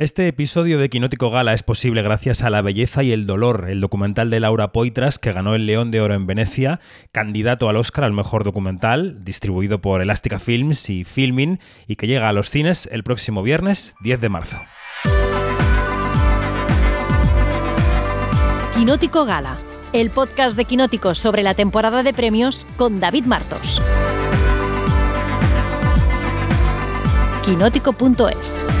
Este episodio de Quinótico Gala es posible gracias a La Belleza y el Dolor, el documental de Laura Poitras que ganó el León de Oro en Venecia, candidato al Oscar al mejor documental, distribuido por Elástica Films y Filmin, y que llega a los cines el próximo viernes 10 de marzo. Quinótico Gala, el podcast de Quinótico sobre la temporada de premios con David Martos. Quinótico.es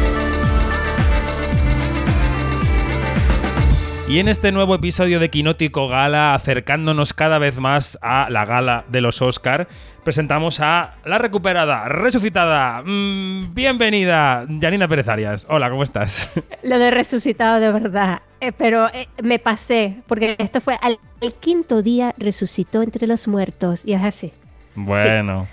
Y en este nuevo episodio de Quinótico Gala, acercándonos cada vez más a la gala de los Oscar, presentamos a la recuperada, resucitada, mm, bienvenida, Janina Pérez Arias. Hola, ¿cómo estás? Lo de resucitado de verdad, eh, pero eh, me pasé, porque esto fue al el quinto día resucitó entre los muertos, y es así. Bueno.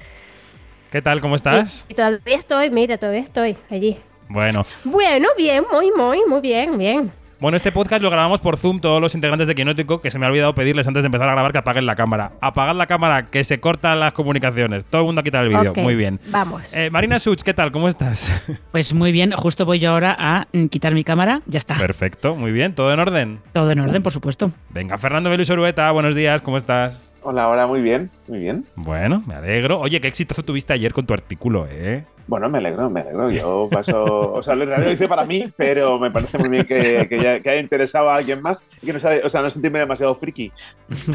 ¿Qué tal? ¿Cómo estás? Y todavía estoy, mira, todavía estoy allí. Bueno. Bueno, bien, muy, muy, muy bien, bien. Bueno, este podcast lo grabamos por Zoom todos los integrantes de Quinótico, que se me ha olvidado pedirles antes de empezar a grabar que apaguen la cámara. Apagad la cámara, que se cortan las comunicaciones. Todo el mundo a quitar el vídeo. Muy bien. Vamos. Eh, Marina Such, ¿qué tal? ¿Cómo estás? Pues muy bien, justo voy yo ahora a quitar mi cámara, ya está. Perfecto, muy bien. ¿Todo en orden? Todo en orden, por supuesto. Venga, Fernando Beluis Orueta, buenos días, ¿cómo estás? Hola, hola, muy bien, muy bien. Bueno, me alegro. Oye, qué exitoso tuviste ayer con tu artículo, ¿eh? Bueno, me alegro, me alegro. Yo paso. O sea, en realidad lo hice para mí, pero me parece muy bien que, que, ya- que haya interesado a alguien más y que no sea, o sea, no sentirme demasiado friki.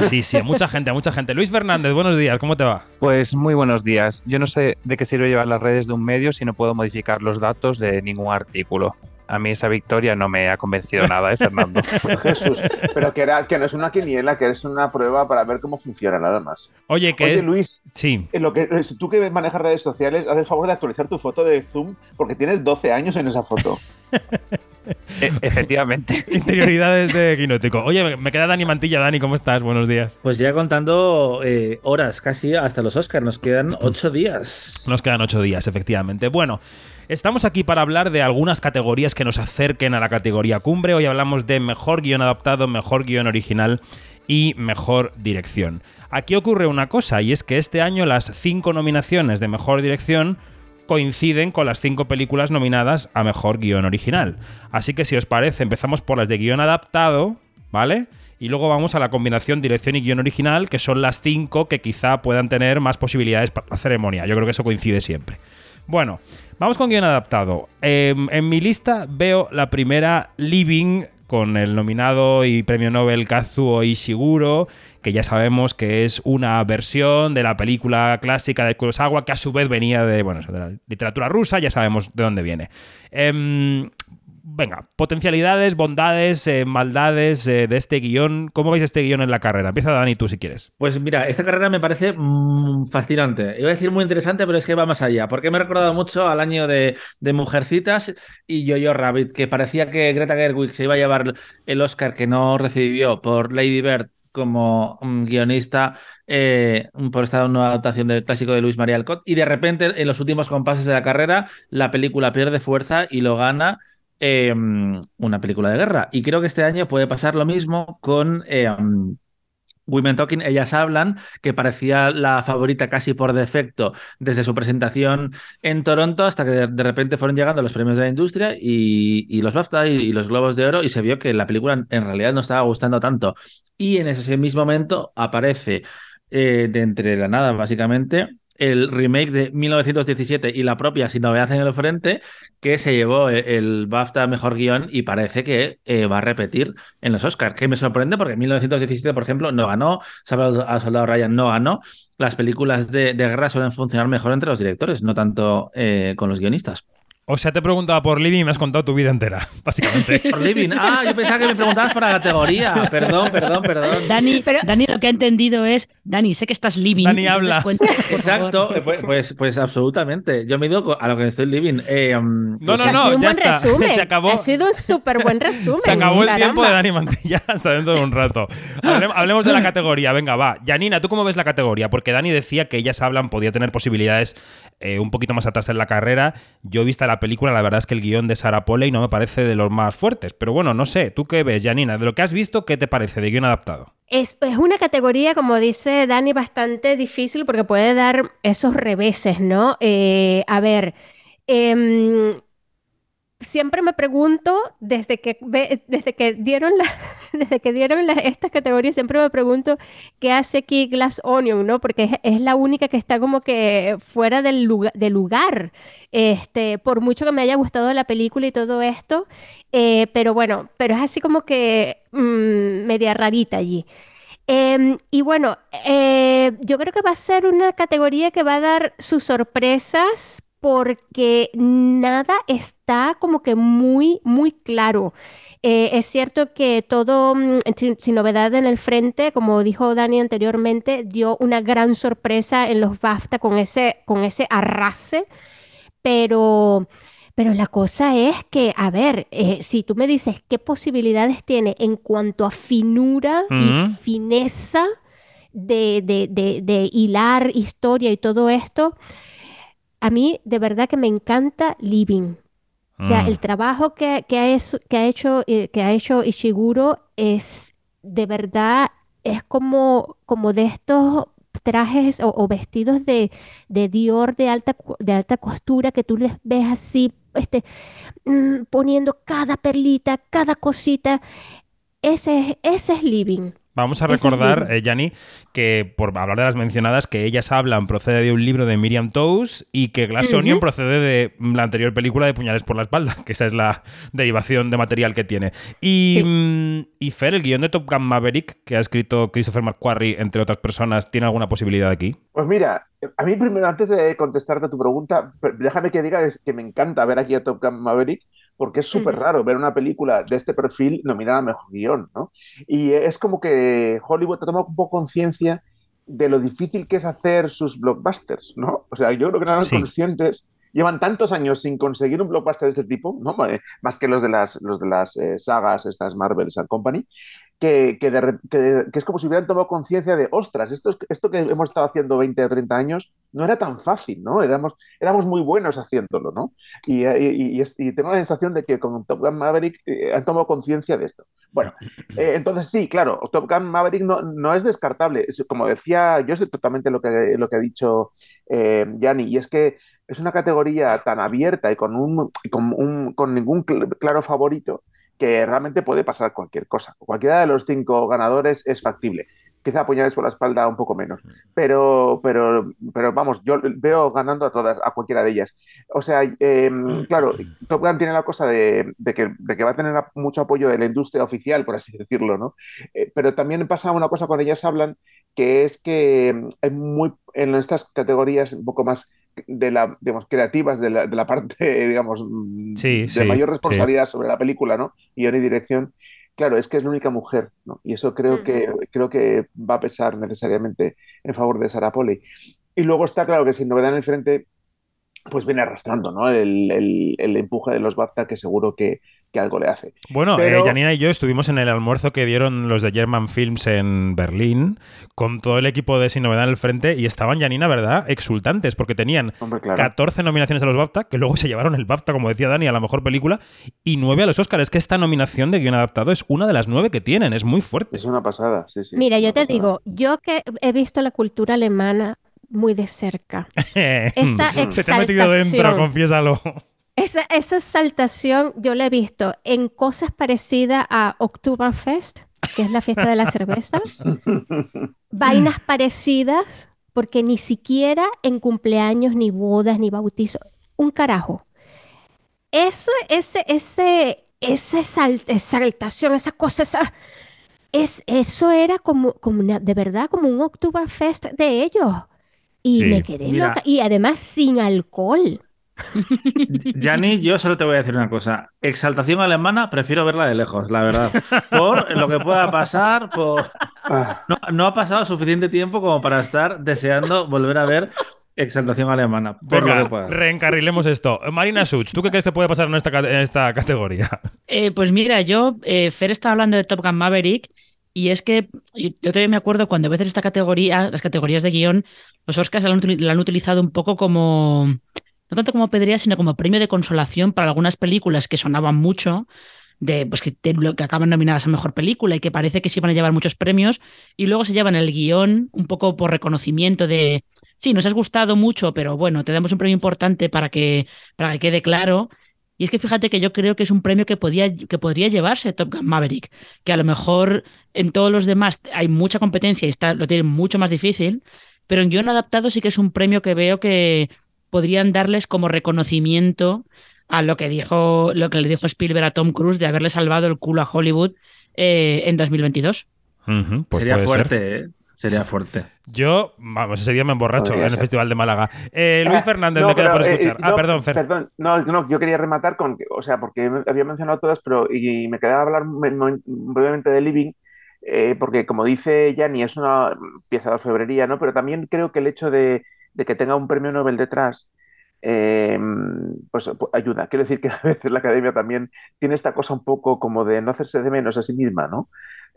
Sí, sí, a mucha gente, a mucha gente. Luis Fernández, buenos días, ¿cómo te va? Pues muy buenos días. Yo no sé de qué sirve llevar las redes de un medio si no puedo modificar los datos de ningún artículo. A mí esa victoria no me ha convencido nada, ¿eh, Fernando? Jesús. Pero que, era, que no es una quiniela, que es una prueba para ver cómo funciona, nada más. Oye, que Oye, es. Luis, Sí. en lo que, es- tú que manejas redes sociales, haz el favor de actualizar tu foto de Zoom porque tienes 12 años en esa foto. E- efectivamente. Interioridades de Quinótico. Oye, me- me queda Dani Mantilla. Dani, ¿cómo estás? Buenos días. Pues ya contando eh, horas casi hasta los Oscars, nos quedan ocho días. Nos quedan ocho días, efectivamente. Bueno, estamos aquí para hablar de algunas categorías que nos acerquen a la categoría cumbre. Hoy hablamos de mejor guion adaptado, mejor guion original y mejor dirección. Aquí ocurre una cosa, y es que este año las cinco nominaciones de mejor dirección coinciden con las cinco películas nominadas a mejor guion original. Así que si os parece, empezamos por las de guion adaptado, ¿vale? Y luego vamos a la combinación dirección y guion original, que son las cinco que quizá puedan tener más posibilidades para la ceremonia. Yo creo que eso coincide siempre. Bueno, vamos con guion adaptado. Em, en mi lista veo la primera Living con el nominado y premio Nobel Kazuo Ishiguro, que ya sabemos que es una versión de la película clásica de Kurosawa, que a su vez venía de, bueno, de la literatura rusa, ya sabemos de dónde viene. Em, venga, potencialidades, bondades, eh, maldades eh, de este guion. ¿Cómo veis este guion en la carrera? Empieza Dani tú si quieres. Pues mira, esta carrera me parece mm, fascinante. Iba a decir muy interesante, pero es que va más allá. Porque me he recordado mucho al año de, Mujercitas y Yo-Yo Rabbit, que parecía que Greta Gerwig se iba a llevar el Oscar que no recibió por Lady Bird como mm, guionista eh, por esta nueva adaptación del clásico de Luis María Alcott y de repente en los últimos compases de la carrera la película pierde fuerza y lo gana eh, una película de guerra. Y creo que este año puede pasar lo mismo con eh, Women Talking, ellas hablan, que parecía la favorita casi por defecto desde su presentación en Toronto hasta que de, repente fueron llegando los premios de la industria y, los BAFTA y, y los Globos de Oro y se vio que la película en realidad no estaba gustando tanto. Y en ese mismo momento aparece eh, de entre la nada, básicamente, el remake de 1917 y la propia Sin Novedad en el Frente, que se llevó el, el BAFTA Mejor Guión y parece que eh, va a repetir en los Oscars. Que me sorprende porque 1917, por ejemplo, no ganó, Salvador a Soldado Ryan no ganó. Las películas de, de guerra suelen funcionar mejor entre los directores, no tanto eh, con los guionistas. O sea, te preguntaba por Living y me has contado tu vida entera, básicamente. Por Living. Ah, yo pensaba que me preguntabas por la categoría. Perdón, perdón, perdón. Dani, Pero- Dani lo que ha entendido es, Dani, sé que estás living. Dani habla. Exacto, pues, pues, pues absolutamente. Yo me he ido a lo que estoy living. Eh, um, No, pues no, no, un ya buen está. resumen. Se acabó. Ha sido un súper buen resumen. Se acabó el caramba. tiempo de Dani Mantilla hasta dentro de un rato. Hablem- hablemos de la categoría. Venga, va. Janina, ¿tú cómo ves la categoría? Porque Dani decía que ellas hablan, podía tener posibilidades eh, un poquito más atrás en la carrera. Yo he visto la película, la verdad es que el guion de Sarah Polley no me parece de los más fuertes. Pero bueno, no sé. ¿Tú qué ves, Janina? De lo que has visto, ¿qué te parece de guion adaptado? Es, es una categoría, como dice Dani, bastante difícil porque puede dar esos reveses, ¿no? Eh, a ver, em, siempre me pregunto, desde que, desde que dieron, la, desde que dieron estas categorías, siempre me pregunto qué hace aquí Glass Onion, ¿no? Porque es, es la única que está como que fuera del lugar, del lugar. Este, por mucho que me haya gustado la película y todo esto, eh, pero bueno, pero es así como que mm, media rarita allí. Em, y bueno, eh, yo creo que va a ser una categoría que va a dar sus sorpresas porque nada está como que muy, muy claro. Eh, es cierto que todo, mm, sin, sin novedad en el frente, como dijo Dani anteriormente, dio una gran sorpresa en los BAFTA con ese, con ese arrase, pero... Pero la cosa es que, a ver, eh, si tú me dices qué posibilidades tiene en cuanto a finura y fineza de, de- de- de hilar historia y todo esto, a mí de verdad que me encanta Living. O sea, Mm. el trabajo que, que ha, es- que ha hecho, eh, que ha hecho Ishiguro es de verdad, es como, como de estos trajes o, o vestidos de, de Dior de alta, de alta costura que tú les ves así, este, mm, poniendo cada perlita, cada cosita. Ese, es- ese es Living. Vamos a recordar, eh, Yanni, que por hablar de las mencionadas, que ellas hablan procede de un libro de Miriam Toews y que Glass. Onion procede de la anterior película de Puñales por la espalda, que esa es la derivación de material que tiene. Y, Sí. mm, y Fer, el guion de Top Gun Maverick, que ha escrito Christopher McQuarrie, entre otras personas, ¿tiene alguna posibilidad aquí? Pues mira, a mí primero, antes de contestarte a tu pregunta, déjame que diga que me encanta ver aquí a Top Gun Maverick porque es súper raro ver una película de este perfil nominada a Mejor Guión, ¿no? Y es como que Hollywood ha tomado un poco conciencia de lo difícil que es hacer sus blockbusters, ¿no? O sea, yo creo que no eran Sí. conscientes. Llevan tantos años sin conseguir un blockbuster de este tipo, ¿no? Más que los de las, los de las eh, sagas, estas Marvels and Company, que, que, de re- que- que es como si hubieran tomado conciencia de, ostras, esto, es- esto que hemos estado haciendo 20 o 30 años no era tan fácil, ¿no? Éramos, éramos muy buenos haciéndolo, ¿no? Y, y- y- y- y tengo la sensación de que con Top Gun Maverick eh, han tomado conciencia de esto. Bueno, eh, entonces sí, claro, Top Gun Maverick no, no es descartable. Es- como decía, yo sé totalmente lo que, lo que ha dicho eh, Yanni, y es que es una categoría tan abierta y con, un, con, un- con ningún cl- claro favorito que realmente puede pasar cualquier cosa. Cualquiera de los cinco ganadores es factible. Quizá puñales por la espalda un poco menos. Pero, pero, pero vamos, yo veo ganando a todas, a cualquiera de ellas. O sea, eh, claro, Top Gun tiene la cosa de, de que, de que va a tener mucho apoyo de la industria oficial, por así decirlo, ¿no? Eh, pero también pasa una cosa con ellas hablan, que es que mm, hay muy, en estas categorías un poco más de la, digamos, creativas de la, de la parte, digamos, mm, Sí, de sí, mayor sí. responsabilidad sobre la película, ¿no? Guión y dirección. Claro, es que es la única mujer, ¿no? Y eso creo que, creo que va a pesar necesariamente en favor de Sarah Polley. Y luego está claro que sin novedad en el frente, pues viene arrastrando, ¿no? El, el- el empuje de los BAFTA que seguro que, que algo le hace. Bueno, Pero- eh, Janina y yo estuvimos en el almuerzo que dieron los de German Films en Berlín con todo el equipo de Sin Novedad en el frente y estaban, Janina, ¿verdad? Exultantes porque tenían Hombre, claro. 14 nominaciones a los BAFTA, que luego se llevaron el BAFTA, como decía Dani, a la mejor película, y 9 a los Oscars. Es que esta nominación de guion adaptado es una de las 9 que tienen, es muy fuerte. Es una pasada, sí, sí. Mira, yo te pasada. digo, yo que he visto la cultura alemana muy de cerca, esa se te ha metido dentro, exaltación. confiésalo. Esa, esa exaltación yo la he visto en cosas parecidas a Oktoberfest, que es la fiesta de la cerveza, vainas parecidas, porque ni siquiera en cumpleaños, ni bodas, ni bautizos, un carajo. Eso, ese, ese, esa exal- exaltación, esa cosa, esa, es, eso era como, como una, de verdad, como un Oktoberfest de ellos. Y Sí. me quedé Mira. loca. Y además sin alcohol. Yanni, yo solo te voy a decir una cosa. Exaltación alemana, prefiero verla de lejos, la verdad. Por lo que pueda pasar, por... Ah, No, no ha pasado suficiente tiempo como para estar deseando volver a ver Exaltación alemana. Por Venga, lo que pueda. reencarrilemos esto. Marina Such, ¿tú qué crees que puede pasar en esta, ca- en esta categoría? Eh, pues mira, yo, eh, Fer estaba hablando de Top Gun Maverick y es que yo todavía me acuerdo cuando a veces esta categoría, las categorías de guion, los Oscars la han, utili- la han utilizado un poco como, no tanto como pedrea, sino como premio de consolación para algunas películas que sonaban mucho, de pues que, que acaban nominadas a mejor película y que parece que sí van a llevar muchos premios, y luego se llevan el guion un poco por reconocimiento de, sí, nos has gustado mucho, pero bueno, te damos un premio importante para que, para que quede claro. Y es que fíjate que yo creo que es un premio que, podía, que podría llevarse Top Gun Maverick, que a lo mejor en todos los demás hay mucha competencia y está, lo tienen mucho más difícil, pero en guion adaptado sí que es un premio que veo que podrían darles como reconocimiento a lo que dijo, lo que le dijo Spielberg a Tom Cruise de haberle salvado el culo a Hollywood eh, en 2022. Ujú, pues Sería ser. fuerte, ¿eh? Sería fuerte. Yo, vamos, ese día me emborracho Podría en el ser. Festival de Málaga. Eh, Luis Ah, Fernández, no, me queda por eh, escuchar. eh, ah, no, perdón, Fer. Perdón, no, no, yo quería rematar con, que- o sea, porque había mencionado todas, pero y me quedaba hablar me- me- brevemente de Living, eh, porque como dice Yanni, es una pieza de orfebrería, ¿no? Pero también creo que el hecho de, de que tenga un premio Nobel detrás, eh, pues, pues, ayuda. Quiero decir que a veces la academia también tiene esta cosa un poco como de no hacerse de menos a sí misma, ¿no?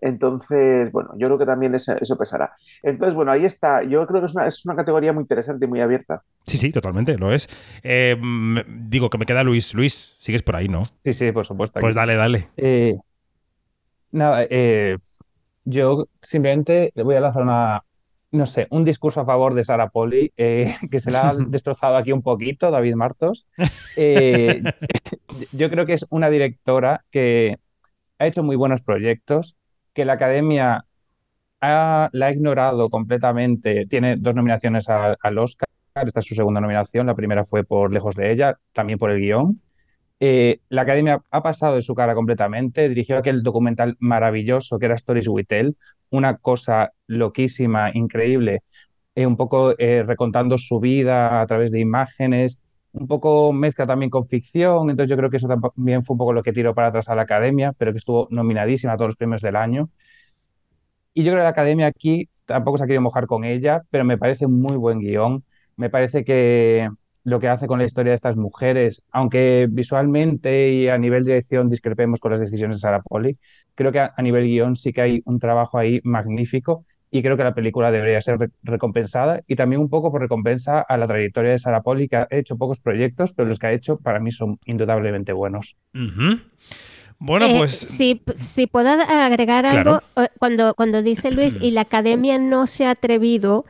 Entonces, bueno, yo creo que también eso, eso pesará. Entonces, bueno, ahí está. Yo creo que es una, es una categoría muy interesante y muy abierta. Sí, sí, totalmente, lo es. Eh, me- digo que me queda Luis. Luis, sigues por ahí, ¿no? Sí, sí, por supuesto. Pues dale, dale. Eh, nada, eh, yo simplemente le voy a lanzar una, no sé, un discurso a favor de Sarah Poli, eh, que se la ha destrozado aquí un poquito, David Martos. Eh, yo creo que es una directora que ha hecho muy buenos proyectos, que la academia ha- la ha ignorado completamente. Tiene dos nominaciones a- al Oscar, esta es su segunda nominación, la primera fue por Lejos de ella, también por el guion. Eh, la academia ha pasado de su cara completamente, dirigió aquel documental maravilloso que era Stories We Tell, una cosa loquísima, increíble, eh, un poco eh, recontando su vida a través de imágenes, un poco mezcla también con ficción, entonces yo creo que eso también fue un poco lo que tiró para atrás a la academia, pero que estuvo nominadísima a todos los premios del año. Y yo creo que la academia aquí tampoco se ha querido mojar con ella, pero me parece un muy buen guion. Me parece que lo que hace con la historia de estas mujeres, aunque visualmente y a nivel de dirección discrepemos con las decisiones de Sarah Polley, creo que a, a nivel guion sí que hay un trabajo ahí magnífico y creo que la película debería ser re- recompensada y también un poco por recompensa a la trayectoria de Sarah Polley, que ha hecho pocos proyectos, pero los que ha hecho para mí son indudablemente buenos. Bueno, Eh, pues. si, si puedo agregar Claro. algo, eh, cuando, cuando dice Luis y la academia no se ha atrevido,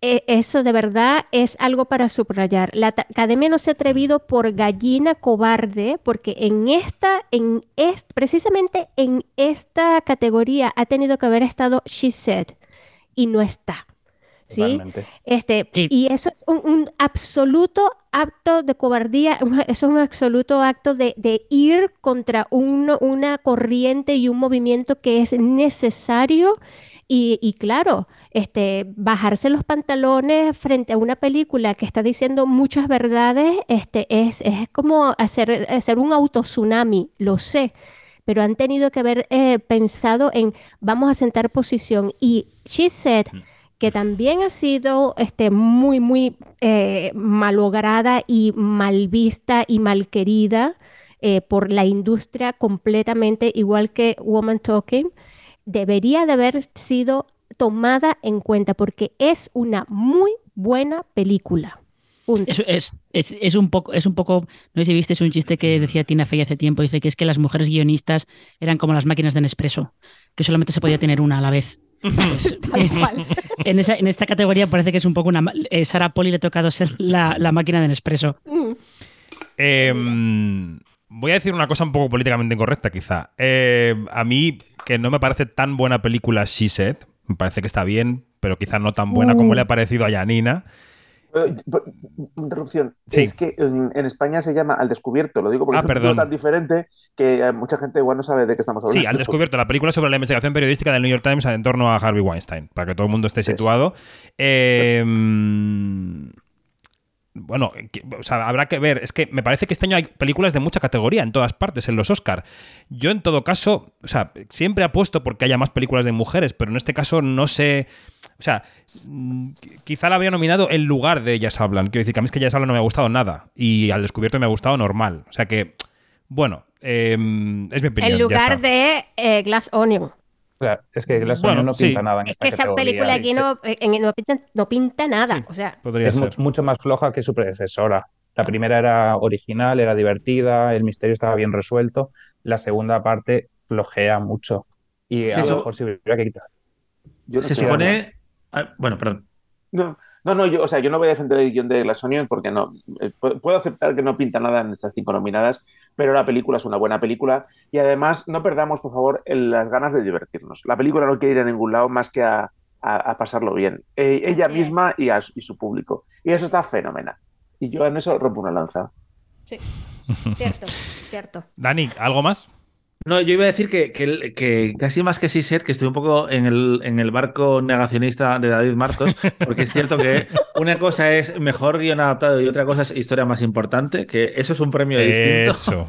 eso de verdad es algo para subrayar. La academia no se ha atrevido por gallina cobarde, porque en esta, en precisamente en esta categoría ha tenido que haber estado She Said y no está. ¿Sí? Totalmente. Este, Sí. y eso es un, un absoluto acto de cobardía, eso es un absoluto acto de, de ir contra un- una corriente y un movimiento que es necesario y, y claro, este, bajarse los pantalones frente a una película que está diciendo muchas verdades, este, es, es como hacer, hacer un autotsunami, lo sé. Pero han tenido que haber eh, pensado en vamos a sentar posición. Y She Said, que también ha sido este, muy, muy eh, malograda y mal vista y mal querida eh, por la industria completamente, igual que Woman Talking, debería de haber sido tomada en cuenta porque es una muy buena película. Es, es, es, es un poco, es un poco, no sé si viste, es un chiste que decía Tina Fey hace tiempo, dice que es que las mujeres guionistas eran como las máquinas de Nespresso, que solamente se podía tener una a la vez. Pues, Tal cual. en, esa, en esta categoría parece que es un poco una... eh, Sarah Poli le ha tocado ser la, la máquina de Nespresso. Mm. Em, voy a decir una cosa un poco políticamente incorrecta, quizá. Em, a mí, que no me parece tan buena película She Said, me parece que está bien, pero quizá no tan buena como le ha parecido a Janina. Eh, interrupción. Sí. Es que en, en España se llama Al Descubierto, lo digo porque Ah, es un perdón. tan diferente que eh, mucha gente igual no sabe de qué estamos hablando. Sí, al descubierto, la película sobre la investigación periodística del New York Times en torno a Harvey Weinstein, para que todo el mundo esté situado. Em, bueno, que- o sea, habrá que ver. Es que me parece que este año hay películas de mucha categoría en todas partes, en los Oscar. Yo, en todo caso, o sea, siempre apuesto porque haya más películas de mujeres, pero en este caso no sé. O sea, mm, quizá la habría nominado en lugar de Ellas Hablan. Quiero decir que a mí es que Ellas Hablan no me ha gustado nada. Y al descubierto me ha gustado normal. O sea que, bueno, em, es mi opinión. En lugar de eh, Glass Onion. O sea, es que Glass Bueno, Onion no sí. pinta nada en Es esta que esa categoría. película aquí no, en- no pinta, no pinta nada. Sí. O sea, Podría es mu- mucho más floja que su predecesora. La primera era original, era divertida, el misterio estaba bien resuelto. La segunda parte flojea mucho. Y Sí, a lo eso- mejor sí hubiera que quitar. Yo no Se supone. ah, bueno, perdón. No, No, no, yo, o sea, yo no voy a defender el guion de Glass Onion porque no. eh, pu- puedo aceptar que no pinta nada en estas cinco nominadas, pero la película es una buena película y además no perdamos, por favor, el- las ganas de divertirnos. La película no quiere ir a ningún lado más que a, a- a pasarlo bien. Eh, ella Así misma y, a y su público. Y eso está fenomenal. Y yo en eso rompo una lanza. Sí, cierto, cierto. Dani, ¿algo más? No, yo iba a decir que, que- que casi más que Siset, que estoy un poco en el, en el barco negacionista de David Martos, porque es cierto que una cosa es mejor guion adaptado y otra cosa es historia más importante, que eso es un premio distinto.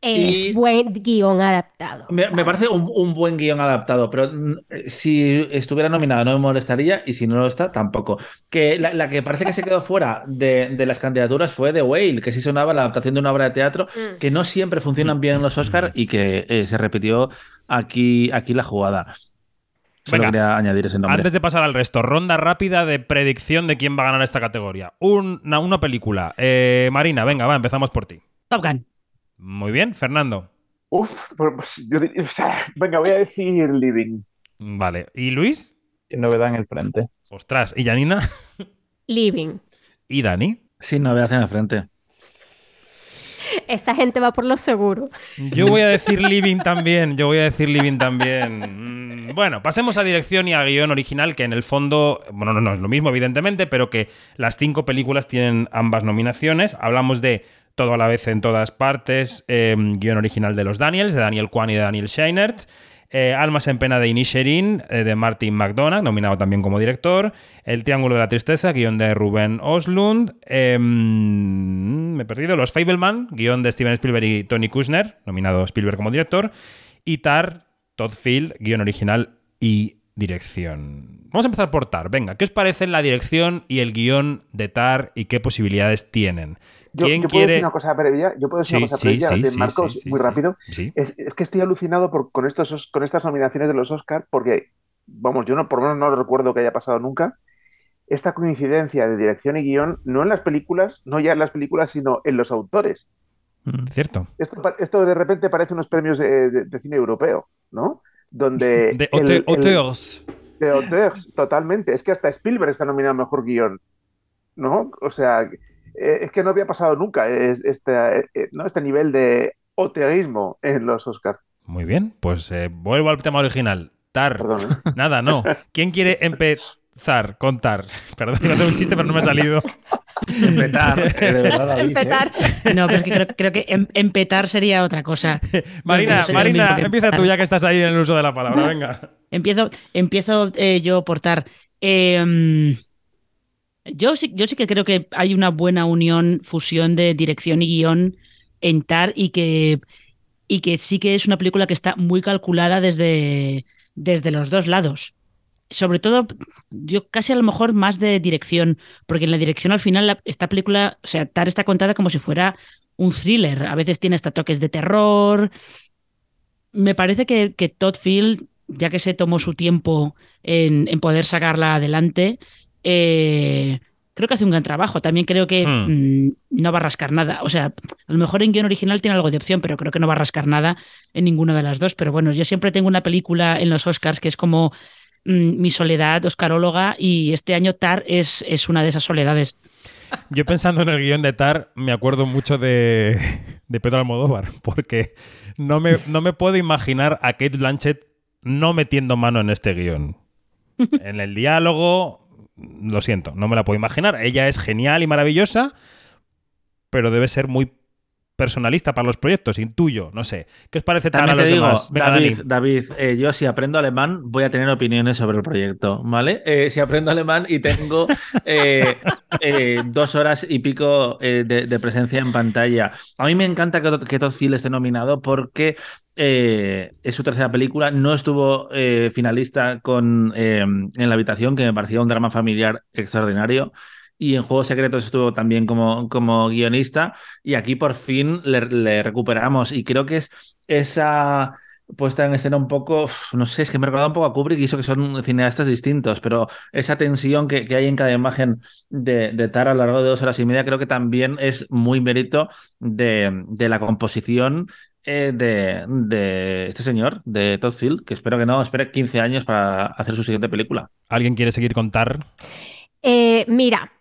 Es Y- buen guion adaptado. Me, me parece un, un buen guion adaptado, pero mm, si estuviera nominado no me molestaría y si no lo está, tampoco. Que la, la que parece que se quedó fuera de, de las candidaturas fue The Whale, que sí sonaba la adaptación de una obra de teatro, Mm. que no siempre funcionan bien en los Oscars y que eh, se repitió aquí, aquí la jugada. Venga, quería añadir ese nombre. Antes de pasar al resto, ronda rápida de predicción de quién va a ganar esta categoría. Una, una película. Eh, Marina, venga, va, empezamos por ti. Top Gun. Muy bien, Fernando. Uf, pues yo diría- o sea, venga, voy a decir Living. Vale. ¿Y Luis? Novedad en el frente. Ostras. ¿Y Janina? Living. ¿Y Dani? Sin novedad en la frente. Esa gente va por lo seguro. Yo voy a decir Living también. Yo voy a decir Living también. Mm, Bueno, pasemos a dirección y a guion original, que en el fondo, bueno, no, no es lo mismo, evidentemente, pero que las cinco películas tienen ambas nominaciones. Hablamos de Todo a la vez en todas partes, eh, guion original de los Daniels, de Daniel Kwan y de Daniel Scheinert. Eh, Almas en pena de Inisherin, eh, de Martin McDonagh, nominado también como director. El Triángulo de la Tristeza, guion de Ruben Oslund. Eh, me he perdido. Los Fableman, guion de Steven Spielberg y Tony Kushner, nominado Spielberg como director. Y Tar, Todd Field, guion original y dirección. Vamos a empezar por Tar. Venga, ¿qué os parecen la dirección y el guion de Tar y qué posibilidades tienen? Yo, ¿Quién yo puedo quiere...? decir una cosa previa, yo puedo decir Sí, una cosa previa sí, de sí, Marcos, muy rápido. Es, es que estoy alucinado por, con, estos, con estas nominaciones de los Oscars porque, vamos, yo no, por lo menos no recuerdo que haya pasado nunca. Esta coincidencia de dirección y guion, no en las películas, no ya en las películas, sino en los autores. Mm, Cierto. Esto, de repente parece unos premios de, de- de cine europeo, ¿no? Donde De el- de auteurs, totalmente. Es que hasta Spielberg está nominado a Mejor Guión, ¿no? O sea, eh, es que no había pasado nunca es- este, eh, ¿no? este nivel de auteurismo en los Oscars. Muy bien, pues eh, vuelvo al tema original. Tar. Perdón. ¿eh? Nada, no. ¿Quién quiere empezar? Contar. Perdón, iba a hacer un chiste, pero no me ha salido. Petar, eh, de verdad, ¿eh? Empetar. No, pero es que creo, creo que em- empetar sería otra cosa. Marina, No Marina, empieza tú ya que estás ahí en el uso de la palabra. Venga. Empiezo, empiezo eh, yo por Tar. Eh, yo, sí, yo sí que creo que hay una buena unión, fusión de dirección y guion en Tar y que, y que sí que es una película que está muy calculada desde, desde los dos lados. Sobre todo, yo casi a lo mejor más de dirección, porque en la dirección al final esta película, o sea, Tar está contada como si fuera un thriller. A veces tiene hasta toques de terror. Me parece que, que Todd Field, ya que se tomó su tiempo en poder sacarla adelante, eh, creo que hace un gran trabajo. También creo que Hmm. mm, no va a rascar nada. O sea, a lo mejor en guion original tiene algo de opción, pero creo que no va a rascar nada en ninguna de las dos. Pero bueno, yo siempre tengo una película en los Oscars que es como mm, mi soledad oscaróloga y este año Tar es, es una de esas soledades. Yo pensando en el guion de Tar, me acuerdo mucho de, de Pedro Almodóvar, porque no me, no me puedo imaginar a Kate Blanchett no metiendo mano en este guion. En el diálogo, lo siento, no me la puedo imaginar. Ella es genial y maravillosa, pero debe ser muy personalista para los proyectos, intuyo, no sé. ¿Qué os parece Tar a También los te digo, demás? Venga, David. David eh, yo si aprendo alemán voy a tener opiniones sobre el proyecto, ¿vale? Eh, si aprendo alemán y tengo eh, dos horas y pico de, de presencia en pantalla. A mí me encanta que, que Todd Field esté nominado porque eh, es su tercera película, no estuvo eh, finalista con eh, En la habitación, que me parecía un drama familiar extraordinario. Y en Juegos Secretos estuvo también como, como guionista. Y aquí por fin le, le recuperamos. Y creo que es esa puesta en escena un poco, no sé, es que me recuerda un poco a Kubrick y eso que son cineastas distintos, pero esa tensión que, que hay en cada imagen de, de Tara a lo largo de dos horas y media creo que también es muy mérito de, de la composición eh, de, de este señor, de Todd Field, que espero que no espere 15 años para hacer su siguiente película. ¿Alguien quiere seguir con Tar? Eh, mira,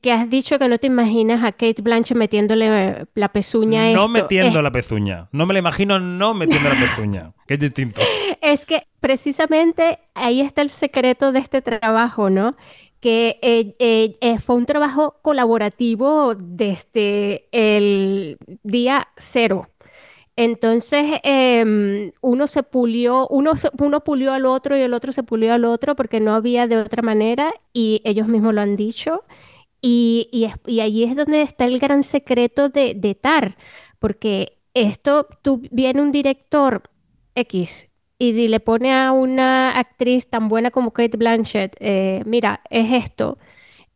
que has dicho que no te imaginas a Kate Blanchett metiéndole eh, la pezuña a No esto. metiendo Es- la pezuña. No me la imagino no metiendo la pezuña. Que es distinto. Es que precisamente ahí está el secreto de este trabajo, ¿no? Que eh, eh, eh, fue un trabajo colaborativo desde el día cero. Entonces, em, uno se pulió, uno, uno pulió al otro y el otro se pulió al otro porque no había de otra manera y ellos mismos lo han dicho. Y, y, es- y es donde está el gran secreto de, de TAR, porque esto, tú viene un director X y le pone a una actriz tan buena como Kate Blanchett, eh, mira, es esto,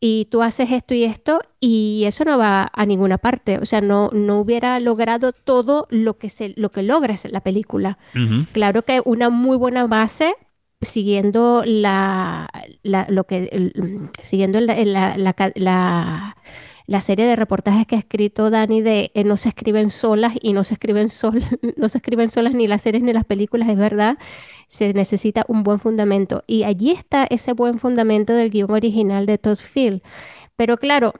y tú haces esto y esto, y eso no va a ninguna parte, o sea, no, no hubiera logrado todo lo que, se, lo que logra la película. Claro que una muy buena base, siguiendo la, la- lo que, el- siguiendo la, la- serie de reportajes que ha escrito Dani de eh, no se escriben solas y no se escriben sol, no se escriben solas ni las series ni las películas, es verdad, se necesita un buen fundamento. Y allí está ese buen fundamento del guion original de Todd Field. Pero claro,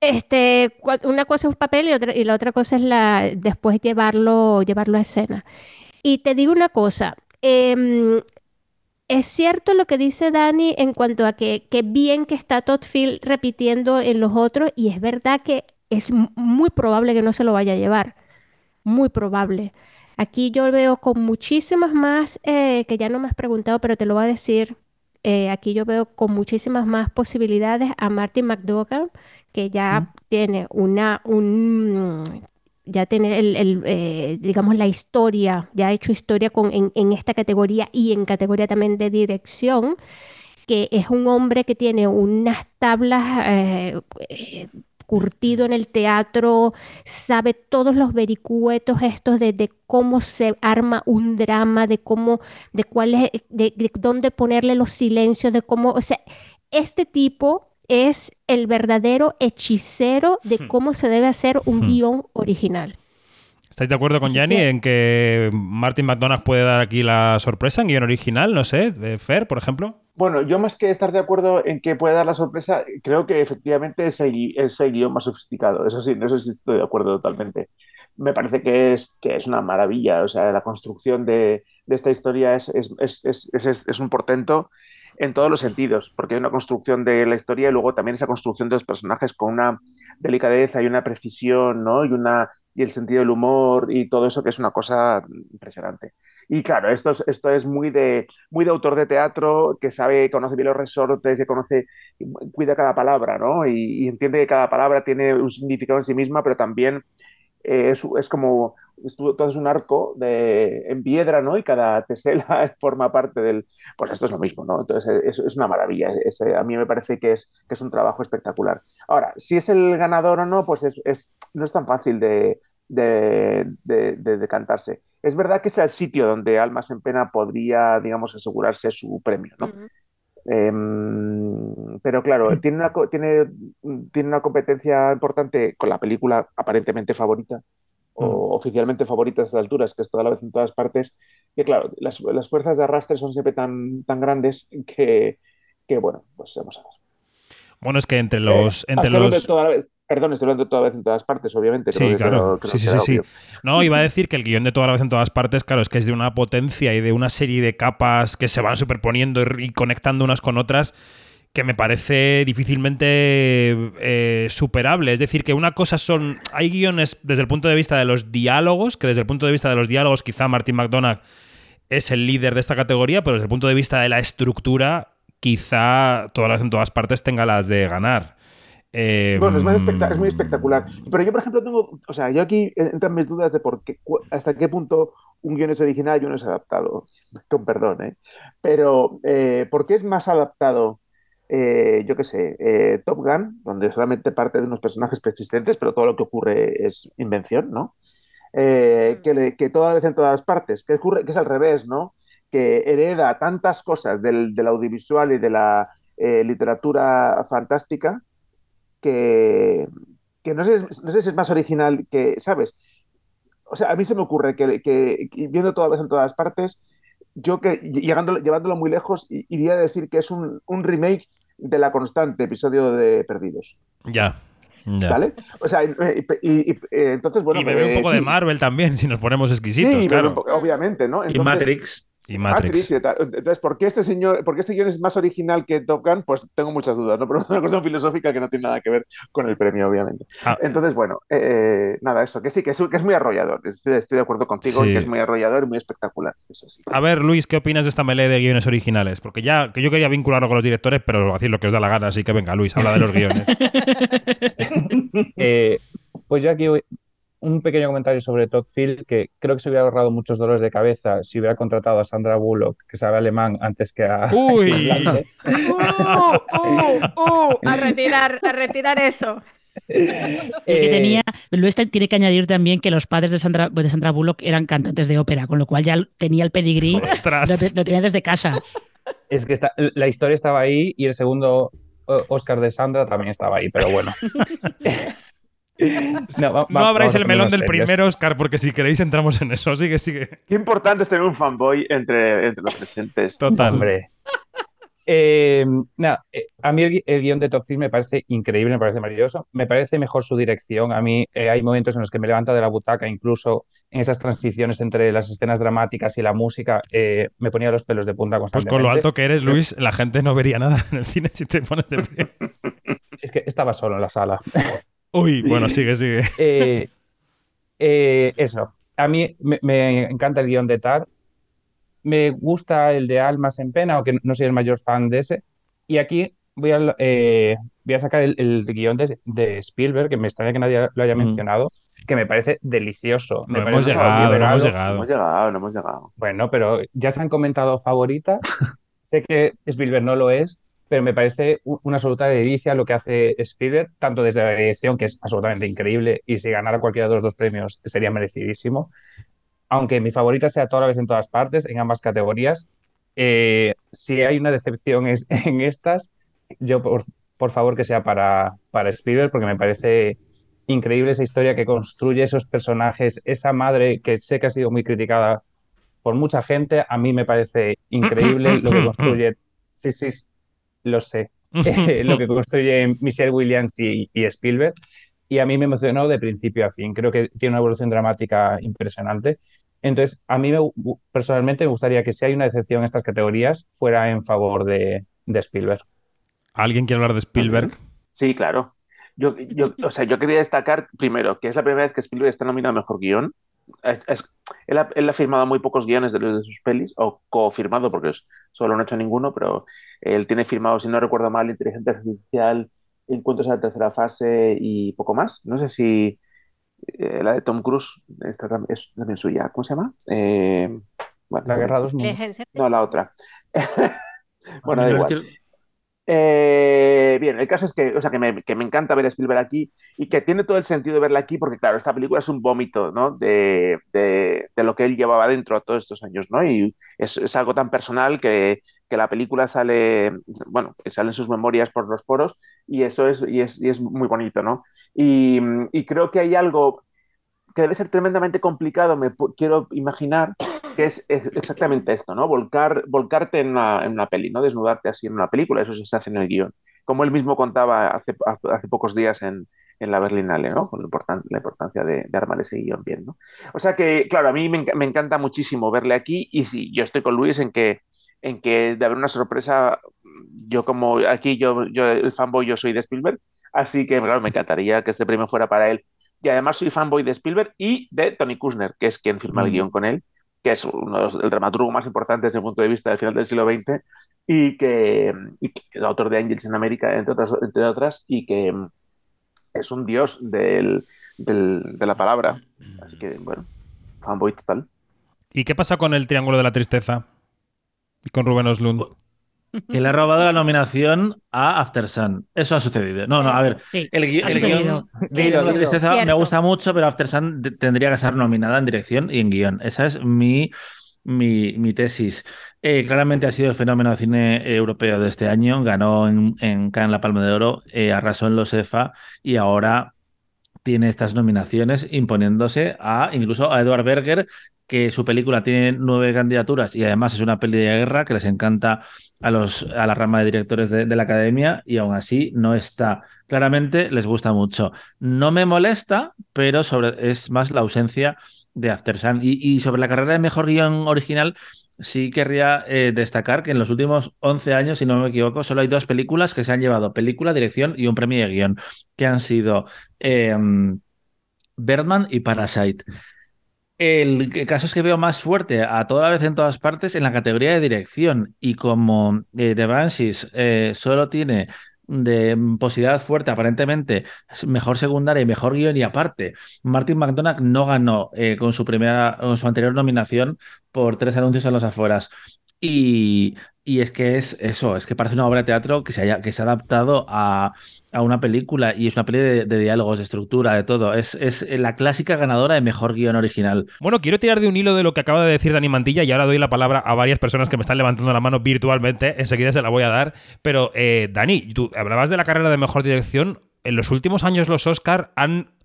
este, una cosa es un papel y, otra, y la otra cosa es la, después llevarlo, llevarlo a escena. Y te digo una cosa, em, es cierto lo que dice Dani en cuanto a que, que bien que está Todd Field repitiendo en los otros y es verdad que es muy probable que no se lo vaya a llevar, muy probable. Aquí yo veo con muchísimas más, eh, que ya no me has preguntado, pero te lo voy a decir, eh, aquí yo veo con muchísimas más posibilidades a Martin McDougall, que ya tiene una, un, ya tiene el, eh, digamos, la historia, ya ha hecho historia con, en, en esta categoría y en categoría también de dirección, que es un hombre que tiene unas tablas eh, eh, curtido en el teatro, sabe todos los vericuetos estos de, cómo se arma un drama, de cómo, de cuál de, de dónde ponerle los silencios, de cómo, o sea, este tipo es el verdadero hechicero de Hmm. cómo se debe hacer un Hmm. guion original. ¿Estáis de acuerdo con Yanni en que Martin McDonagh puede dar aquí la sorpresa en guion original? No sé, de Fer, por ejemplo. Bueno, yo más que estar de acuerdo en que puede dar la sorpresa, creo que efectivamente es el, es el guion más sofisticado. Eso sí, en eso sí estoy de acuerdo totalmente. Me parece que es, que es una maravilla. O sea, la construcción de, de esta historia es, es, es, es, es- es un portento en todos los sentidos, porque hay una construcción de la historia y luego también esa construcción de los personajes con una delicadeza y una precisión, ¿no? Y, una, y el sentido del humor y todo eso que es una cosa impresionante. Y claro, esto es, esto es muy de, muy de autor de teatro que sabe, conoce bien los resortes, que conoce, cuida cada palabra, ¿no? Y, y entiende que cada palabra tiene un significado en sí misma, pero también eh, es, es como, tú- todo es un arco de, en piedra, ¿no? Y cada tesela forma parte del... Pues esto es lo mismo, ¿no? Entonces es, es una maravilla. Es- a mí me parece que es, que es un trabajo espectacular. Ahora, si es el ganador o no, pues es, no es tan fácil de- de decantarse. Es verdad que es el sitio donde Almas en Pena podría, digamos, asegurarse su premio, ¿no? Em, pero claro, tiene una, tiene, tiene una competencia importante con la película aparentemente favorita o oficialmente favorita a estas alturas, que es toda la vez en todas partes, que claro, las, las fuerzas de arrastre son siempre tan, tan grandes que, que, bueno, pues vamos a ver. Bueno, es que entre los. Eh, entre los... toda la vez- perdón, estoy hablando de toda vez en todas partes, obviamente. Sí, claro. creo Sí, sí, sí, sí. No, iba a decir que el guion de toda la vez en todas partes, claro, es que es de una potencia y de una serie de capas que se van superponiendo y y conectando unas con otras que me parece difícilmente eh, superable. Es decir, que una cosa son. Hay guiones desde el punto de vista de los diálogos, que desde el punto de vista de los diálogos, quizá Martin McDonagh es el líder de esta categoría, pero desde el punto de vista de la estructura, quizá todas las en todas partes tenga las de ganar. Eh, Bueno, es, especta- es muy espectacular. Pero yo, por ejemplo, tengo, o sea, yo aquí entran mis dudas de por qué, hasta qué punto un guion es original y uno es adaptado. Con perdón, ¿eh? Pero, eh, ¿por qué es más adaptado, eh, yo qué sé, eh, Top Gun, donde solamente parte de unos personajes preexistentes, pero todo lo que ocurre es invención, ¿no? Eh, que, le- que toda vez en todas partes, que, ocurre, que es al revés, ¿no? Que hereda tantas cosas del, audiovisual y de la literatura fantástica que, que no, sé, no sé si es más original que, ¿sabes? O sea, a mí se me ocurre que, que- que viendo toda vez en todas partes, yo que llegándolo, llevándolo muy lejos, iría a decir que es un, un remake de la constante episodio de Perdidos. Ya. ya. ¿Vale? O sea, y, y- y- eh, entonces, bueno. y bebe eh, un poco sí. de Marvel también, si nos ponemos exquisitos, Sí, claro. obviamente, ¿no? Y Matrix. Y Matrix. Matrix. y tal. Entonces, ¿por qué este señor, por qué este guion es más original que Top Gun? Pues tengo muchas dudas, ¿no? Pero es una cuestión filosófica que no tiene nada que ver con el premio, obviamente. Ah. Entonces, bueno, eh, nada, eso, que sí, que es, que es muy arrollador. Estoy, estoy de acuerdo contigo en Sí. que es muy arrollador y muy espectacular. Eso sí. A ver, Luis, ¿qué opinas de esta melee de guiones originales? Porque ya, que yo quería vincularlo con los directores, pero hacéis lo que os da la gana, así que venga, Luis, habla de los guiones. Eh, pues yo aquí voy- un pequeño comentario sobre Todd Field, que creo que se hubiera ahorrado muchos dolores de cabeza si hubiera contratado a Sandra Bullock, que sabe alemán, antes que a Uy. Irlande. ¡Uh! ¡Uh! ¡Uh! A retirar, a retirar eso. Y que Eh, tenía, Luis tiene que añadir también que los padres de Sandra, de Sandra Bullock eran cantantes de ópera, con lo cual ya tenía el pedigrí, lo, ¡Ostras! lo tenía desde casa. Es que está- la historia estaba ahí y el segundo eh, Oscar de Sandra también estaba ahí, pero bueno. No, va- No abráis el melón del serios. primer Oscar, porque si queréis entramos en eso. Sigue, sigue. Qué importante es tener un fanboy entre, entre los presentes. Total. Hombre. Eh, nada, eh, a mí el, gui- el guion de Top Gear me parece increíble, me parece maravilloso. Me parece mejor su dirección. A mí eh, hay momentos en los que me levanta de la butaca, incluso en esas transiciones entre las escenas dramáticas y la música, eh, me ponía los pelos de punta Pues constantemente. con lo alto que eres, Luis, la gente no vería nada en el cine si te pones de pie. Es que estaba solo en la sala. Uy, bueno, sigue, sigue. Eh, eh, eso. A mí me, me encanta el guion de Tar. Me gusta el de Almas en Pena, aunque no soy el mayor fan de ese. Y aquí voy a, eh, voy a sacar el, el guion de, de Spielberg, que me extraña que nadie lo haya Mm. mencionado, que me parece delicioso. No Me hemos parece llegado, no hemos No llegado. hemos llegado, no hemos llegado. Bueno, pero ya se han comentado favoritas. sé que Spielberg no lo es, pero me parece una absoluta delicia lo que hace Spielberg, tanto desde la dirección, que es absolutamente increíble, y si ganara cualquiera de los dos premios sería merecidísimo. Aunque mi favorita sea toda la vez en todas partes, en ambas categorías. eh, si hay una decepción es- en estas, yo por, por favor que sea para, para Spielberg, porque me parece increíble esa historia que construye esos personajes, esa madre que sé que ha sido muy criticada por mucha gente, a mí me parece increíble lo que construye. Sí, sí, lo sé. lo que construye Michelle Williams y, y Spielberg. Y a mí me emocionó de principio a fin. Creo que tiene una evolución dramática impresionante. Entonces, a mí me personalmente me gustaría que si hay una decepción en estas categorías, fuera en favor de, de Spielberg. ¿Alguien quiere hablar de Spielberg? Sí, claro. Yo, yo, o sea, yo quería destacar primero que es la primera vez que Spielberg está nominado a Mejor Guión. Es- él, ha, él ha firmado muy pocos guiones de, los de sus pelis, o co-firmado, porque es- solo no ha hecho ninguno, pero él tiene firmado, si no recuerdo mal, Inteligencia Artificial, Encuentros a la tercera fase y poco más. No sé si eh, la de Tom Cruise esta es también suya. ¿Cómo se llama? Eh, bueno, La guerra mundos. Inteligencia No, la otra. bueno, da A mí me igual. Eh, bien, el caso es que, o sea, que, me, encanta ver a Spielberg aquí y que tiene todo el sentido verla aquí porque, claro, esta película es un vómito, ¿no? De, lo que él llevaba dentro todos estos años, ¿no? Y es, algo tan personal que, la película sale, bueno, salen sus memorias por los poros y eso es, muy bonito, ¿no? Y creo que hay algo que debe ser tremendamente complicado, me quiero imaginar, que es, es, exactamente esto, ¿no? Volcar, volcarte en una, en una, peli, ¿no? Desnudarte así en una película, eso se hace en el guion. Como él mismo contaba hace, hace pocos días en, en la Berlinale, ¿no? Con la, importan la importancia de, de, armar ese guion bien, ¿no? O sea que, claro, a mí me, me, encanta muchísimo verle aquí y sí, yo estoy con Luis en que, en que de haber una sorpresa, yo como aquí, yo, yo el fanboy, yo soy de Spielberg, así que, claro, me encantaría que este premio fuera para él. Y además soy fanboy de Spielberg y de Tony Kushner, que es quien firma mm. el guion con él, que es uno de los el dramaturgo más importante desde el punto de vista del final del siglo XX y que, y que es autor de Angels en América, entre otras, entre otras y que es un dios del, del, de la palabra. Así que, bueno, fanboy total. ¿Y qué pasa con el Triángulo de la Tristeza? Y con Rubén Oslund. Que le ha robado la nominación a After Sun. Eso ha sucedido. No, no, a ver. Sí, el, ha el guion de la tristeza me gusta mucho, pero After Sun tendría que estar nominada en dirección y en guion. Esa es mi, mi, mi tesis. Eh, claramente ha sido el fenómeno de cine europeo de este año. Ganó en, en Cannes la Palma de Oro, eh, arrasó en los EFA y ahora tiene estas nominaciones imponiéndose a incluso a Edward Berger, que su película tiene nueve candidaturas y además es una peli de guerra que les encanta a, los, a la rama de directores de, la academia y aún así no está. Claramente les gusta mucho. No me molesta, pero sobre, es más la ausencia de After Sun. Y, y sobre la carrera de mejor guion original, sí querría eh, destacar que en los últimos 11 años, si no me equivoco, solo hay dos películas que se han llevado película, dirección y un premio de guion, que han sido eh, Birdman y Parasite. El caso es que veo más fuerte a toda la vez en todas partes en la categoría de dirección. Y como eh, eh, solo tiene de posibilidad fuerte, aparentemente mejor secundaria y mejor guion y aparte Martin McDonagh no ganó eh, con su primera con su anterior nominación por tres anuncios en los afueras. Y, y es que es eso, es que parece una obra de teatro que se, haya, que se ha adaptado a, a una película y es una peli de, diálogos, de estructura, de todo. Es, es, la clásica ganadora de mejor guion original. Bueno, quiero tirar de un hilo de lo que acaba de decir Dani Mantilla y ahora doy la palabra a varias personas que me están levantando la mano virtualmente. Enseguida se la voy a dar. Pero, eh, Dani, tú hablabas de la carrera de mejor dirección. En los últimos años los Oscar han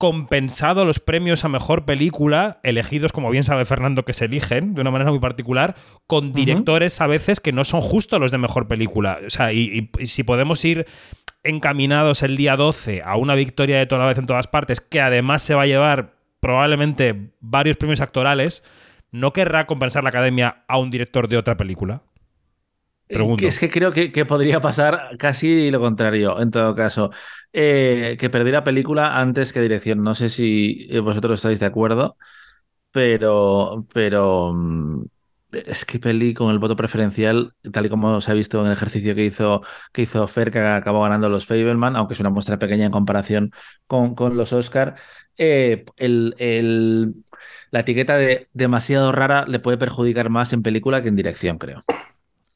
compensado los premios a mejor película, elegidos, como bien sabe Fernando, que se eligen de una manera muy particular, con directores uh -huh. a veces que no son justo los de mejor película. O sea, y, y, si podemos ir encaminados el día 12 a una victoria de toda la vez en todas partes, que además se va a llevar probablemente varios premios actorales, ¿no querrá compensar la academia a un director de otra película? Es que creo que, podría pasar casi lo contrario, en todo caso. Eh, que perdiera película antes que dirección. No sé si vosotros estáis de acuerdo, pero, pero mm, es que peli con el voto preferencial, tal y como se ha visto en el ejercicio que hizo, que hizo Fer, que acabó ganando los Fableman, aunque es una muestra pequeña en comparación con, con los Oscar, eh, la etiqueta de demasiado rara le puede perjudicar más en película que en dirección, creo.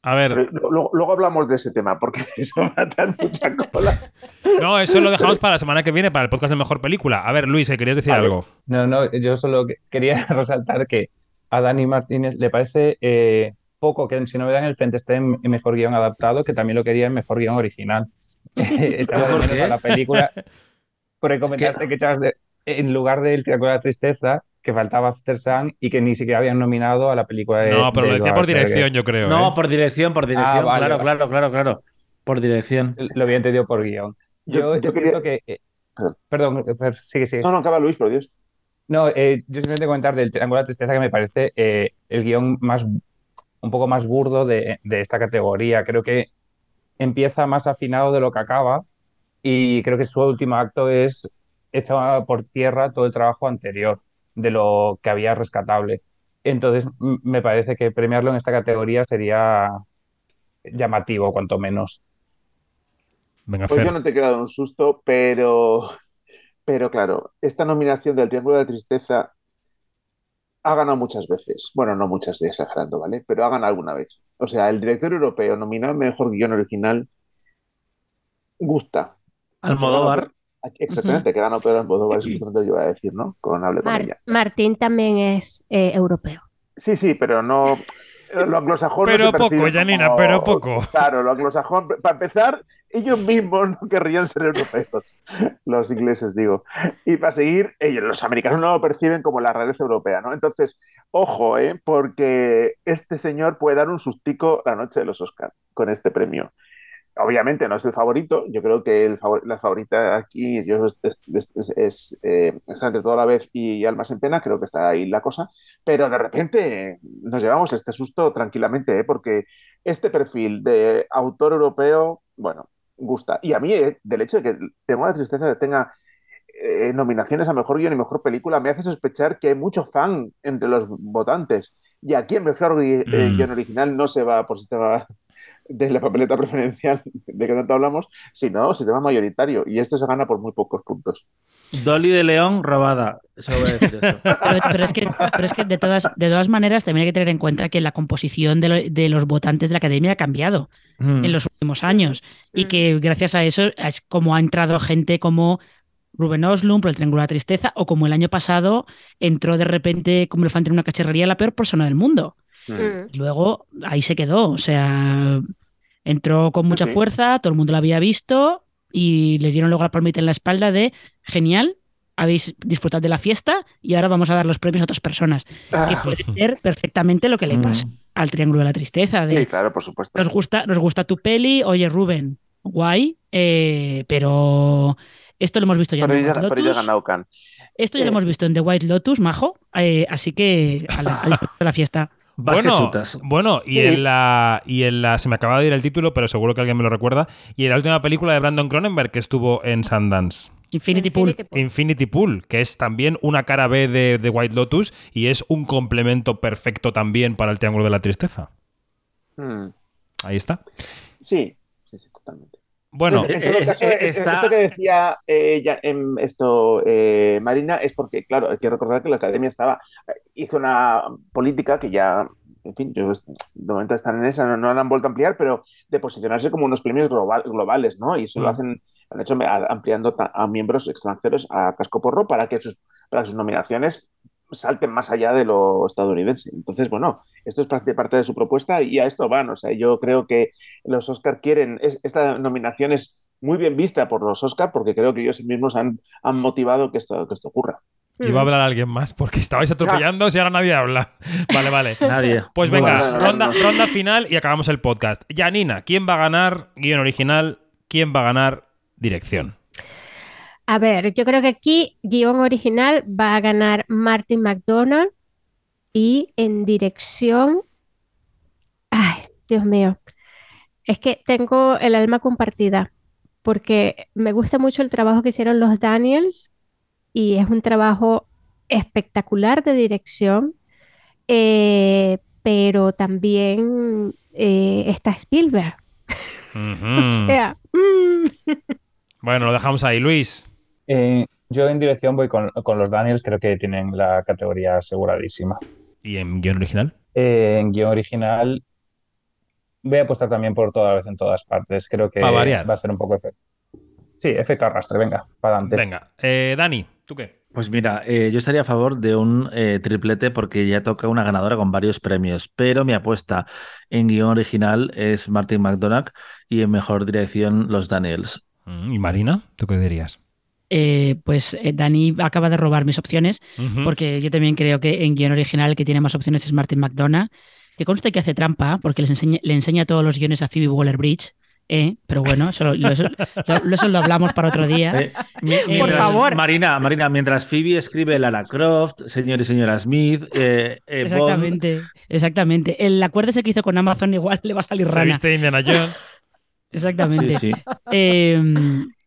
A ver. Luego, luego, hablamos de ese tema, porque eso va a dar mucha cola. No, eso lo dejamos para la semana que viene, para el podcast de mejor película. A ver, Luis, ¿querías decir algo? No, no, yo solo quería resaltar que a Dani Martínez le parece eh, poco que si no me dan el frente esté en, mejor guion adaptado, que también lo quería en mejor guion original. Echaba de menos a la película. Por comentaste que echabas de, en lugar del Triángulo de la Tristeza, que faltaba After Sun y que ni siquiera habían nominado a la película de. No, pero de lo decía por dirección, yo creo. No, ¿eh? por dirección, por dirección. Ah, vale, claro, vale. claro, claro, claro. Por dirección. Lo había entendido por guion. Yo, yo, yo quería... que. Eh, perdón, sigue, sigue. No, no, acaba Luis, por Dios. No, eh, yo simplemente comentar del Triángulo de la Tristeza que me parece eh, el guion más. un poco más burdo de, de esta categoría. Creo que empieza más afinado de lo que acaba y creo que su último acto es echa por tierra todo el trabajo anterior de lo que había rescatable. Entonces, me parece que premiarlo en esta categoría sería llamativo, cuanto menos. Venga, pues yo no te he quedado un susto, pero, pero claro, esta nominación del Triángulo de la Tristeza ha ganado muchas veces. Bueno, no muchas, exagerando, ¿vale? Pero ha ganado alguna vez. O sea, el director europeo nominado en Mejor Guión Original gusta. Almodóvar. Exactamente, uh -huh. que ganó Pedro es lo que yo iba a decir, ¿no? Con Hable con Mar ella. Martín también es eh, europeo. Sí, sí, pero no. Lo anglosajón pero no se poco, Janina, como... pero poco. Claro, lo anglosajón, para empezar, ellos mismos no querrían ser europeos, los ingleses, digo. Y para seguir, ellos, los americanos no lo perciben como la rareza europea, ¿no? Entonces, ojo, ¿eh? Porque este señor puede dar un sustico la noche de los Oscars con este premio obviamente no es el favorito, yo creo que el favor, la favorita aquí yo es, es, eh, está entre toda la vez y Almas en Pena, creo que está ahí la cosa, pero de repente nos llevamos este susto tranquilamente, ¿eh? porque este perfil de autor europeo, bueno, gusta. Y a mí, eh, del hecho de que tengo la tristeza de que tenga eh, nominaciones a Mejor Guión y Mejor Película, me hace sospechar que hay mucho fan entre los votantes. Y aquí en Mejor Guión mm. Original no se va por sistema de la papeleta preferencial de que tanto hablamos, sino sistema mayoritario. Y esto se gana por muy pocos puntos. Dolly de León robada. Eso voy a decir eso. Pero, pero, es que, pero es que de todas, de todas maneras también hay que tener en cuenta que la composición de, lo, de los votantes de la academia ha cambiado mm. en los últimos años y que gracias a eso es como ha entrado gente como Rubén Oslund por el Triángulo de la Tristeza o como el año pasado entró de repente como elefante en una cacharrería la peor persona del mundo. Mm. Y luego ahí se quedó, o sea, entró con mucha fuerza, todo el mundo lo había visto y le dieron luego la palmita en la espalda de genial, habéis disfrutado de la fiesta y ahora vamos a dar los premios a otras personas. Que Ah, puede ser perfectamente lo que le Mm. pasa al Triángulo de la Tristeza. De, sí, claro, por supuesto. nos, gusta, nos gusta tu peli, oye Rubén, guay, eh, pero esto lo hemos visto ya Pero en The White Lotus. ganado. Esto ya lo eh. hemos visto en The White Lotus, majo, eh, así que a la, a la fiesta. Bueno, chutas. bueno, y Sí. en la y en la se me acaba de ir el título, pero seguro que alguien me lo recuerda. Y en la última película de Brandon Cronenberg que estuvo en Sundance, Infinity, Pool. Infinity Pool, que es también una cara B de, de White Lotus y es un complemento perfecto también para el Triángulo de la Tristeza. Hmm. Ahí está. Sí. Bueno, en todo eh, caso, eh, eh, está- esto que decía eh, ya, em, esto eh, Marina es porque, claro, hay que recordar que la academia estaba hizo una política que ya, en fin, yo de momento están en esa, no, no la han vuelto a ampliar, pero de posicionarse como unos premios global- globales, ¿no? Y eso lo Mm. hacen, han hecho ampliando a miembros extranjeros a casco porro para que sus, para que sus nominaciones salten más allá de lo estadounidense. Entonces, bueno, esto es parte, parte de su propuesta y a esto van. O sea, yo creo que los Oscar quieren, es- esta nominación es muy bien vista por los Oscar porque creo que ellos mismos han, han motivado que esto, que esto ocurra. iba a hablar alguien más porque estabais atropellando y ahora nadie habla. Vale, vale. Nadie. Pues venga, no, no, no, ronda, no. ronda final y acabamos el podcast. Janina, ¿quién va a ganar guion original? ¿Quién va a ganar dirección? A ver, yo creo que aquí guion original va a ganar Martin McDonagh y en dirección, ay, Dios mío, es que tengo el alma compartida porque me gusta mucho el trabajo que hicieron los Daniels y es un trabajo espectacular de dirección, eh, pero también eh, está Spielberg, o sea, mm, Bueno, lo dejamos ahí. Luis. Eh, yo en dirección voy con, con los Daniels, creo que tienen la categoría aseguradísima. ¿Y en guion original? Eh, en guion original voy a apostar también por toda vez en todas partes. Creo que va a ser un poco efecto. Sí, efecto arrastre, venga, para adelante. Venga. Eh, Dani, ¿tú qué? Pues mira, eh, yo estaría a favor de un eh, triplete porque ya toca una ganadora con varios premios, pero mi apuesta en guion original es Martin McDonagh y en mejor dirección los Daniels. Mm, ¿Y Marina? ¿Tú qué dirías? Eh, pues eh, Dani acaba de robar mis opciones, porque yo también creo que en guion original el que tiene más opciones es Martin McDonagh, que conste que hace trampa, porque les enseña- le enseña todos los guiones a Phoebe Waller-Bridge, eh, pero bueno, eso lo, eso, lo- eso lo hablamos para otro día. Eh, Por favor. Marina, Marina, mientras Phoebe escribe Lara Croft, señor y señora Smith, eh, eh, Bond, Exactamente, exactamente. El acuerdo ese que hizo con Amazon igual le va a salir ¿Se rana. viste Indiana Jones? Exactamente. Sí, sí. Eh,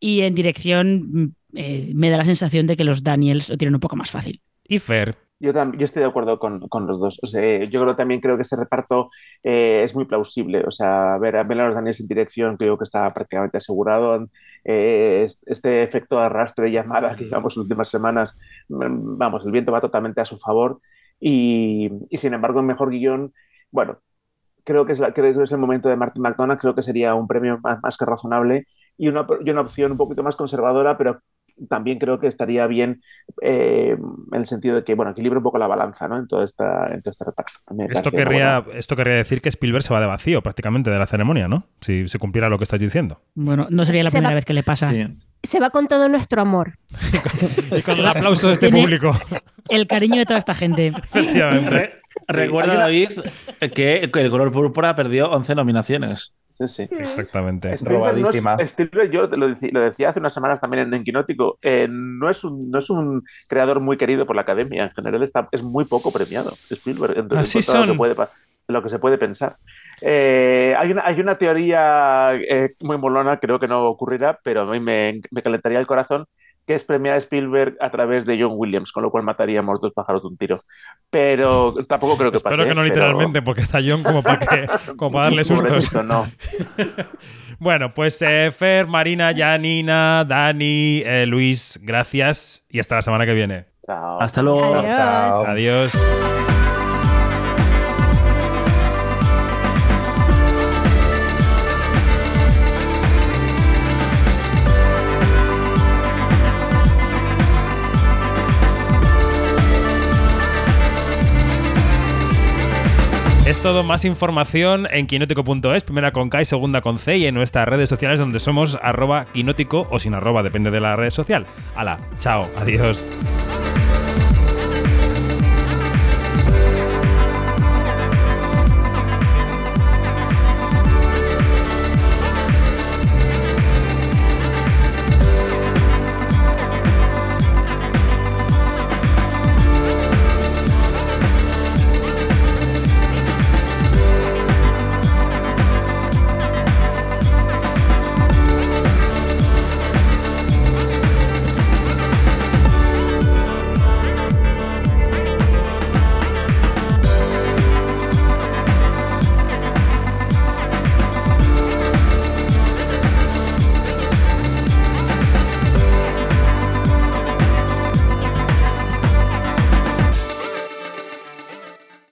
y en dirección eh, me da la sensación de que los Daniels lo tienen un poco más fácil. Y Fer. Yo, yo estoy de acuerdo con, con los dos. O sea, yo creo, también creo que este reparto eh, es muy plausible. O sea, ver, a ver a los Daniels en dirección creo que está prácticamente asegurado. Eh, es- este efecto de arrastre y llamada que llevamos las últimas semanas, mm, vamos, el viento va totalmente a su favor. Y, y sin embargo, en mejor guion, bueno, creo que es, la- creo que es el momento de Martin McDonagh. Creo que sería un premio más, más que razonable y una, y una opción un poquito más conservadora, pero también creo que estaría bien eh, en el sentido de que, bueno, equilibre un poco la balanza, ¿no? En todo, esta, en todo este reparto. Me Esto querría, bueno. esto querría decir que Spielberg se va de vacío prácticamente de la ceremonia, ¿no? Si se cumpliera lo que estás diciendo. Bueno, no sería la Se primera va- vez que le pasa. Se va con todo nuestro amor. Y con el aplauso de este Tiene- público. El cariño de toda esta gente. Efectivamente. Re- recuerda, David, que, que el color púrpura perdió 11 nominaciones. Sí, sí. Exactamente. No es- Robadísima. Spielberg, yo lo, decí- lo decía hace unas semanas también en, Quinótico, eh, no, es un, no es un creador muy querido por la academia. En general está, es muy poco premiado. Spielberg, entonces, Así Lo son. que, puede, pa- lo que se puede pensar. Eh, hay, una, hay una teoría eh, muy molona, creo que no ocurrirá, pero a mí me, me calentaría el corazón, que es premiar a Spielberg a través de John Williams, con lo cual mataríamos dos pájaros de un tiro. Pero tampoco creo que pase. Espero que no pero- literalmente, porque está John como para, que, como para darle sustos. Pobrecito, no. Bueno, pues eh, Fer, Marina, Janina, Dani, eh, Luis, gracias y hasta la semana que viene. Chao. Hasta luego. Adiós. Chao. Adiós. Es todo más información en quinótico.es, primera con K y segunda con C y en nuestras redes sociales donde somos arroba quinótico o sin arroba, depende de la red social. Hala, chao, adiós.